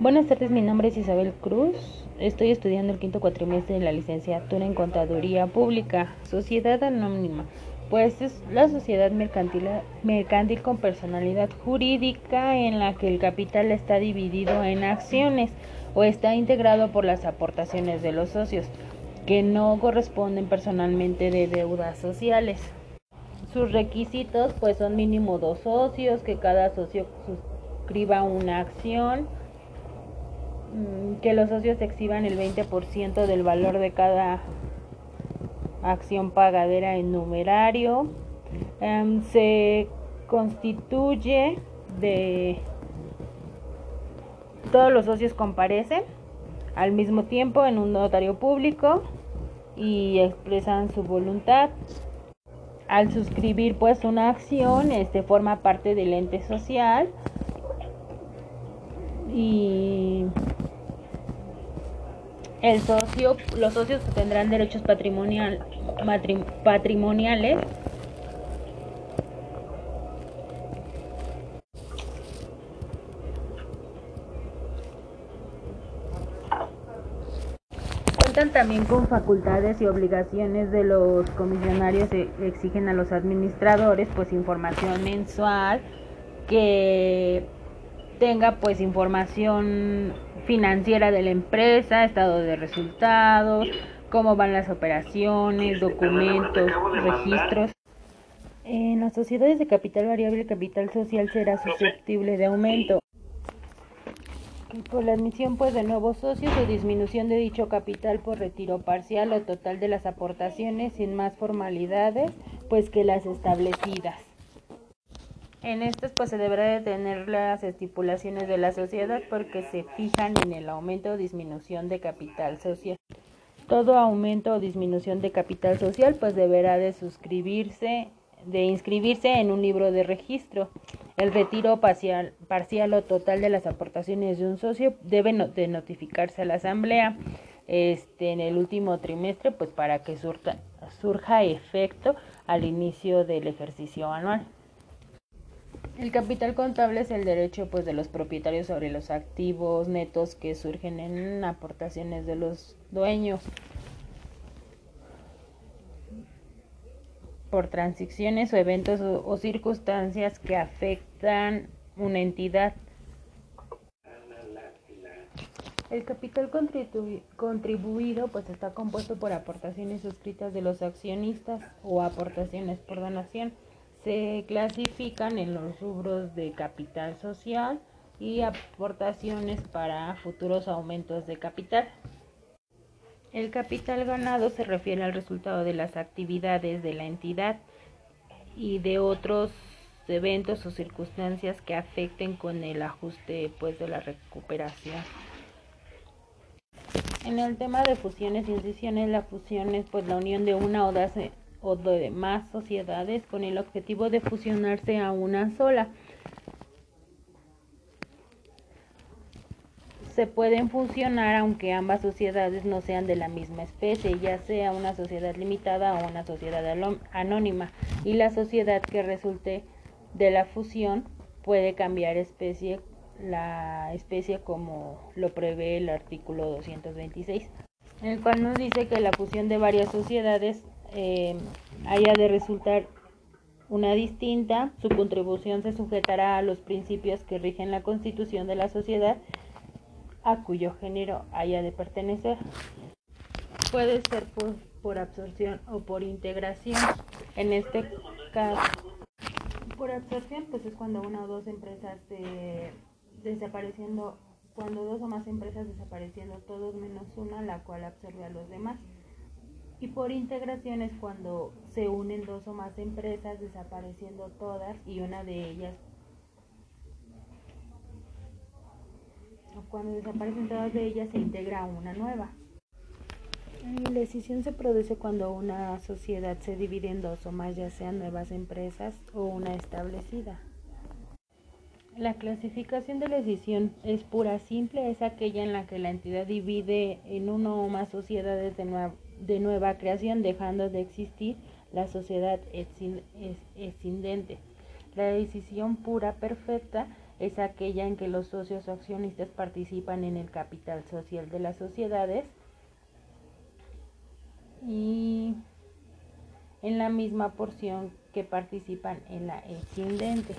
Buenas tardes, mi nombre es Isabel Cruz. Estoy estudiando el quinto cuatrimestre de la licenciatura en Contaduría Pública, Sociedad Anónima. Pues es la sociedad mercantil, mercantil con personalidad jurídica en la que el capital está dividido en acciones o está integrado por las aportaciones de los socios, que no corresponden personalmente de deudas sociales. Sus requisitos pues son mínimo dos socios, que cada socio suscriba una acción, que los socios exhiban el 20% del valor de cada acción pagadera en numerario. Em, se constituye de todos los socios comparecen al mismo tiempo en un notario público y expresan su voluntad. Al suscribir pues una acción, este forma parte del ente social y el socio, los socios tendrán derechos patrimonial, patrimoniales. Cuentan también con facultades y obligaciones de los comisionarios que exigen a los administradores pues información mensual que tenga pues información financiera de la empresa, estado de resultados, cómo van las operaciones, documentos, registros. En las sociedades de capital variable, el capital social será susceptible de aumento. Por la admisión pues de nuevos socios o disminución de dicho capital por retiro parcial o total de las aportaciones sin más formalidades pues que las establecidas. En estas pues se deberá de tener las estipulaciones de la sociedad porque se fijan en el aumento o disminución de capital social. Todo aumento o disminución de capital social pues deberá de suscribirse, de inscribirse en un libro de registro. El retiro parcial, parcial o total de las aportaciones de un socio debe de notificarse a la asamblea este, en el último trimestre pues para que surta, surja efecto al inicio del ejercicio anual. El capital contable es el derecho pues de los propietarios sobre los activos netos que surgen en aportaciones de los dueños por transiciones o eventos o, circunstancias que afectan una entidad. El capital contribuido pues está compuesto por aportaciones suscritas de los accionistas o aportaciones por donación se clasifican en los rubros de capital social y aportaciones para futuros aumentos de capital. El capital ganado se refiere al resultado de las actividades de la entidad y de otros eventos o circunstancias que afecten con el ajuste pues de la recuperación. En el tema de fusiones y incisiones, la fusión es pues la unión de una o de o de más sociedades con el objetivo de fusionarse a una sola. Se pueden fusionar aunque ambas sociedades no sean de la misma especie, ya sea una sociedad limitada o una sociedad anónima, y la sociedad que resulte de la fusión puede cambiar especie la especie como lo prevé el artículo 226, en el cual nos dice que la fusión de varias sociedades eh, haya de resultar una distinta, su contribución se sujetará a los principios que rigen la constitución de la sociedad a cuyo género haya de pertenecer. Puede ser por, por absorción o por integración. En este caso, por absorción, pues es cuando una o dos empresas desapareciendo, cuando dos o más empresas desapareciendo todos menos una, la cual absorbe a los demás. Y por integración es cuando se unen dos o más empresas desapareciendo todas y una de ellas o cuando desaparecen todas de ellas se integra una nueva. La decisión se produce cuando una sociedad se divide en dos o más, ya sean nuevas empresas o una establecida. La clasificación de la decisión es pura simple, es aquella en la que la entidad divide en uno o más sociedades de, de nueva creación, dejando de existir la sociedad escindente. La decisión pura perfecta es aquella en que los socios o accionistas participan en el capital social de las sociedades y en la misma porción que participan en la excedente.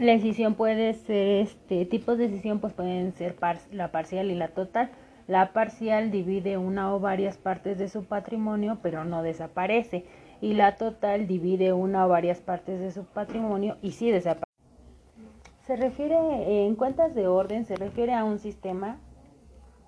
La decisión puede ser, este, tipos de decisión pues pueden ser la parcial y la total. La parcial divide una o varias partes de su patrimonio, pero no desaparece. Y la total divide una o varias partes de su patrimonio y sí desaparece. Se refiere, en cuentas de orden, se refiere a un sistema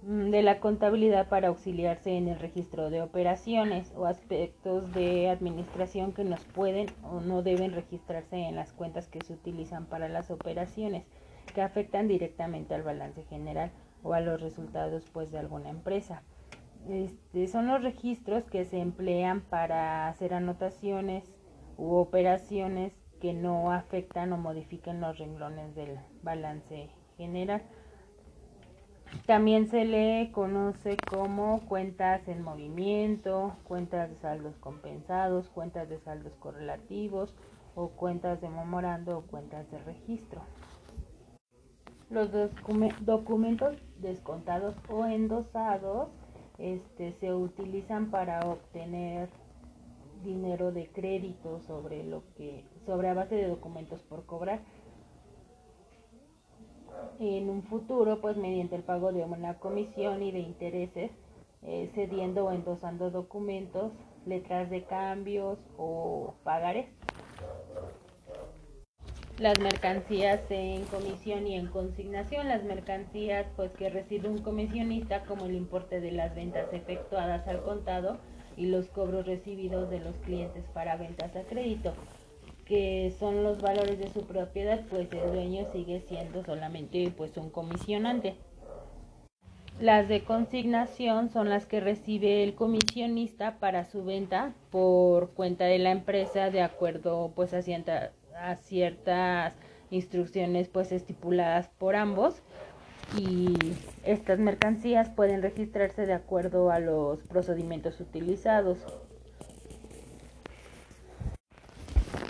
mm, de la contabilidad para auxiliarse en el registro de operaciones o aspectos de administración que nos pueden o no deben registrarse en las cuentas que se utilizan para las operaciones que afectan directamente al balance general o a los resultados pues de alguna empresa. Este, son los registros que se emplean para hacer anotaciones u operaciones que no afectan o modifiquen los renglones del balance general. También se le conoce como cuentas en movimiento, cuentas de saldos compensados, cuentas de saldos correlativos o cuentas de memorando o cuentas de registro. Los documentos descontados o endosados este, se utilizan para obtener dinero de crédito sobre lo que sobre base de documentos por cobrar. En un futuro pues mediante el pago de una comisión y de intereses eh, cediendo o endosando documentos letras de cambios o pagarés las mercancías en comisión y en consignación, las mercancías pues que recibe un comisionista como el importe de las ventas efectuadas al contado y los cobros recibidos de los clientes para ventas a crédito, que son los valores de su propiedad, pues el dueño sigue siendo solamente pues un comisionante. Las de consignación son las que recibe el comisionista para su venta por cuenta de la empresa de acuerdo pues a a ciertas instrucciones pues estipuladas por ambos y estas mercancías pueden registrarse de acuerdo a los procedimientos utilizados.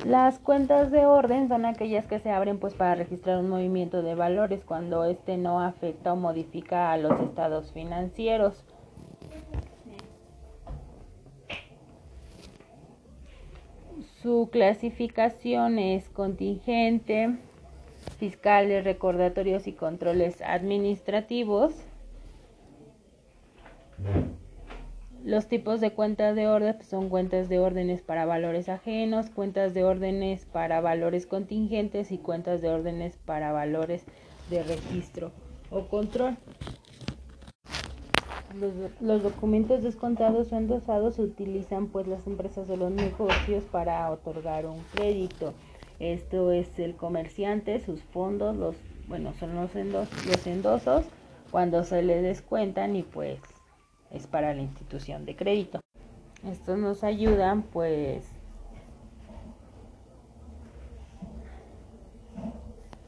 Las cuentas de orden son aquellas que se abren pues para registrar un movimiento de valores cuando este no afecta o modifica a los estados financieros. Su clasificación es contingente, fiscales, recordatorios y controles administrativos. Los tipos de cuentas de orden son cuentas de órdenes para valores ajenos, cuentas de órdenes para valores contingentes y cuentas de órdenes para valores de registro o control. Los, documentos descontados o endosados se utilizan pues las empresas o los negocios para otorgar un crédito. Esto es el comerciante, sus fondos, los bueno, son los, los endosos cuando se le descuentan y pues es para la institución de crédito. Estos nos ayudan pues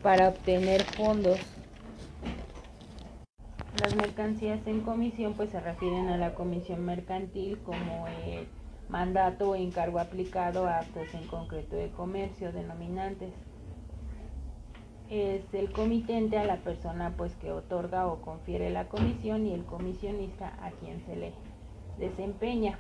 para obtener fondos las mercancías en comisión pues se refieren a la comisión mercantil como el mandato o encargo aplicado a actos en concreto de comercio denominantes. Es el comitente a la persona pues que otorga o confiere la comisión y el comisionista a quien se le desempeña.